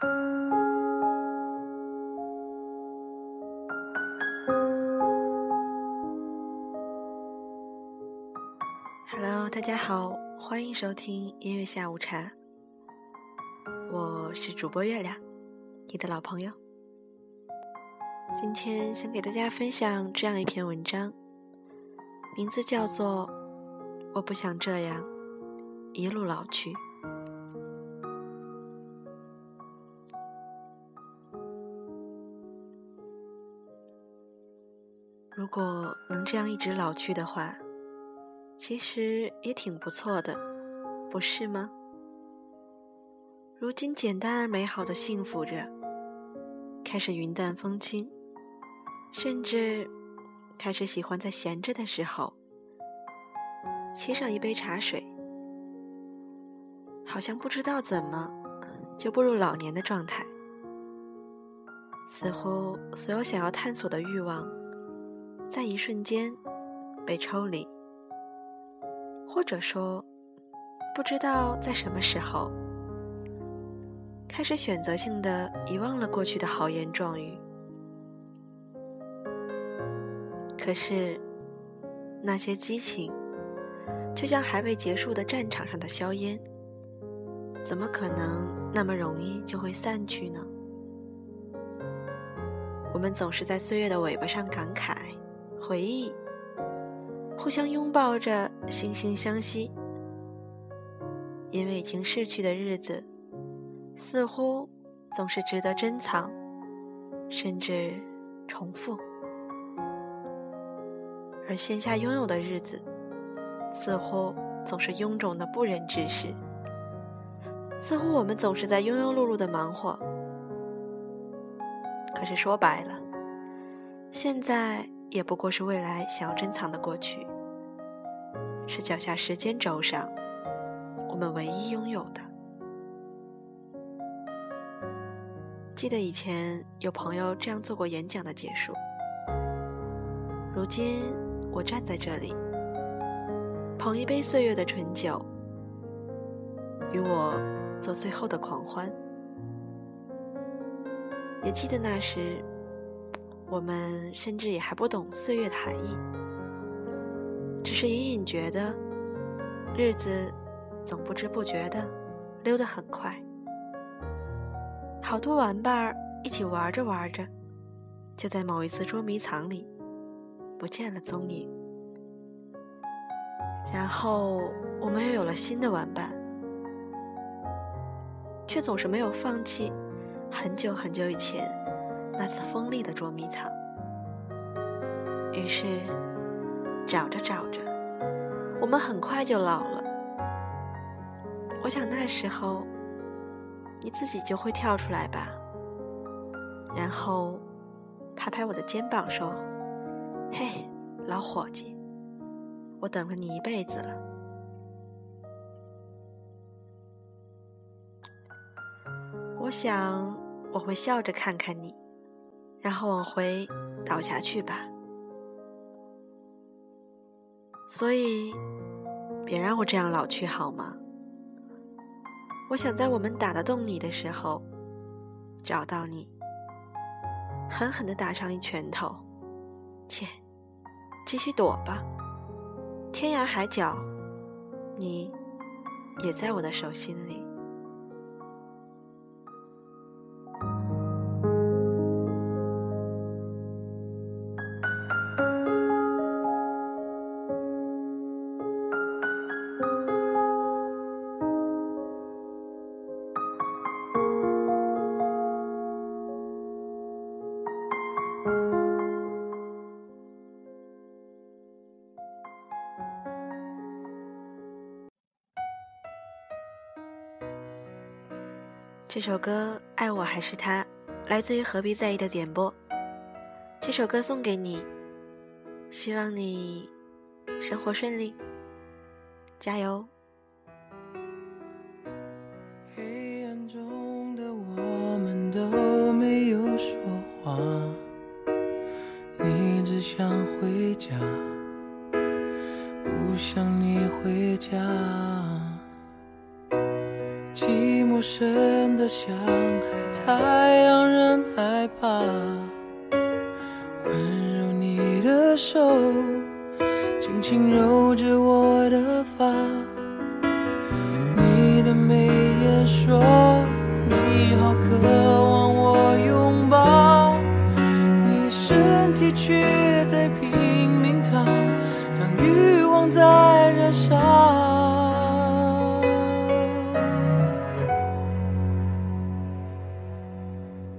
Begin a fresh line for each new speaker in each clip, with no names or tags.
Hello，大家好，欢迎收听音乐下午茶。我是主播月亮，你的老朋友。今天想给大家分享这样一篇文章，名字叫做《我不想这样一路老去》。如果能这样一直老去的话，其实也挺不错的，不是吗？如今简单而美好的幸福着，开始云淡风轻，甚至开始喜欢在闲着的时候沏上一杯茶水，好像不知道怎么就步入老年的状态，似乎所有想要探索的欲望，在一瞬间被抽离。或者说，不知道在什么时候开始选择性的遗忘了过去的豪言壮语。可是，那些激情，就像还未结束的战场上的硝烟，怎么可能那么容易就会散去呢？我们总是在岁月的尾巴上感慨、回忆。互相拥抱着，惺惺相惜。因为已经逝去的日子，似乎总是值得珍藏，甚至重复；而现下拥有的日子，似乎总是臃肿的不忍直视。似乎我们总是在庸庸碌碌的忙活，可是说白了，现在。也不过是未来想要珍藏的过去，是脚下时间轴上我们唯一拥有的。记得以前有朋友这样做过演讲的结束，如今我站在这里，捧一杯岁月的醇酒，与我做最后的狂欢。也记得那时。我们甚至也还不懂岁月的含义，只是隐隐觉得日子总不知不觉的溜得很快。好多玩伴儿一起玩着玩着，就在某一次捉迷藏里不见了踪影。然后我们又有了新的玩伴，却总是没有放弃很久很久以前。那次锋利的捉迷藏，于是找着找着，我们很快就老了。我想那时候你自己就会跳出来吧，然后拍拍我的肩膀说：“嘿，老伙计，我等了你一辈子了。”我想我会笑着看看你。然后往回倒下去吧。所以，别让我这样老去好吗？我想在我们打得动你的时候，找到你，狠狠的打上一拳头。切，继续躲吧。天涯海角，你也在我的手心里。这首歌《爱我还是他》，来自于何必在意的点播。这首歌送给你，希望你生活顺利，加油。
黑暗中的我们都家，不想你回家。寂寞深的像海太让人害怕。温柔你的手，轻轻揉着我的发。你的眉眼说，你好渴望我拥抱。你身体却在燃烧。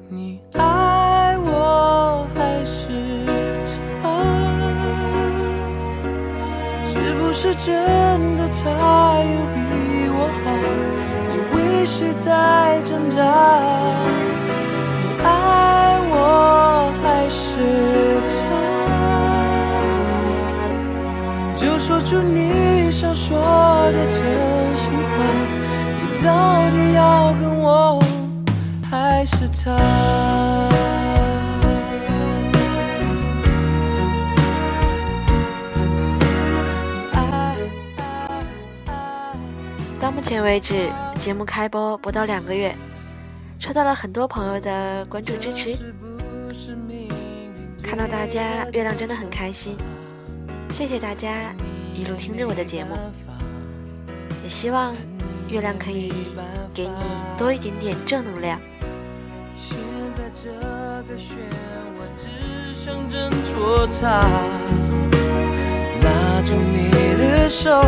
你爱我还是他？是不是真的他有比我好？你为谁在挣扎？出你想说的真心话，你到底要跟我？还是他。
到目前为止，节目开播不到两个月，收到了很多朋友的关注支持，看到大家，月亮真的很开心。谢谢大家一路听着我的节目，也希望月亮可以给你多一点点正能量。
现在这个漩涡只想挣脱它，拉住你的手，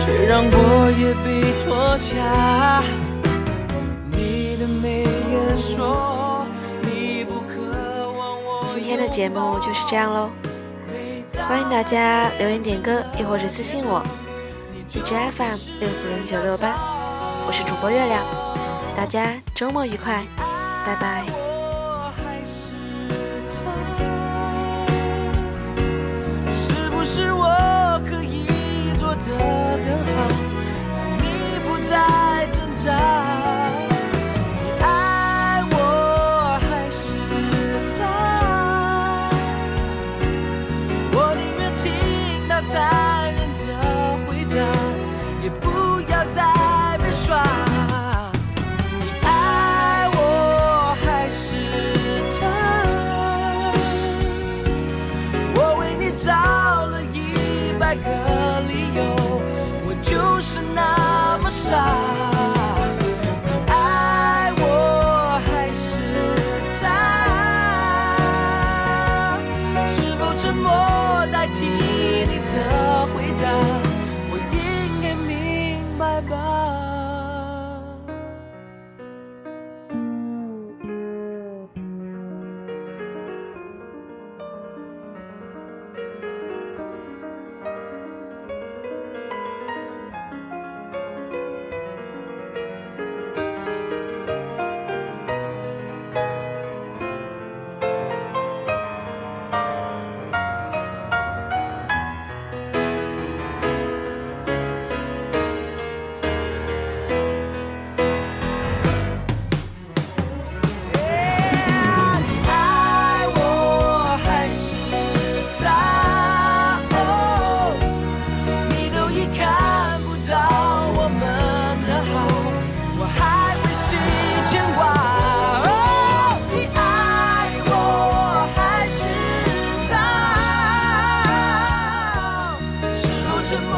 却让我也被拖下。你的眉眼说，你不渴望我。
今天的节目就是这样喽，欢迎大家留言点歌，又或者私信我，荔枝 FM 六四零九六八，我是主播月亮，大家周末愉快，拜拜。
我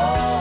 more.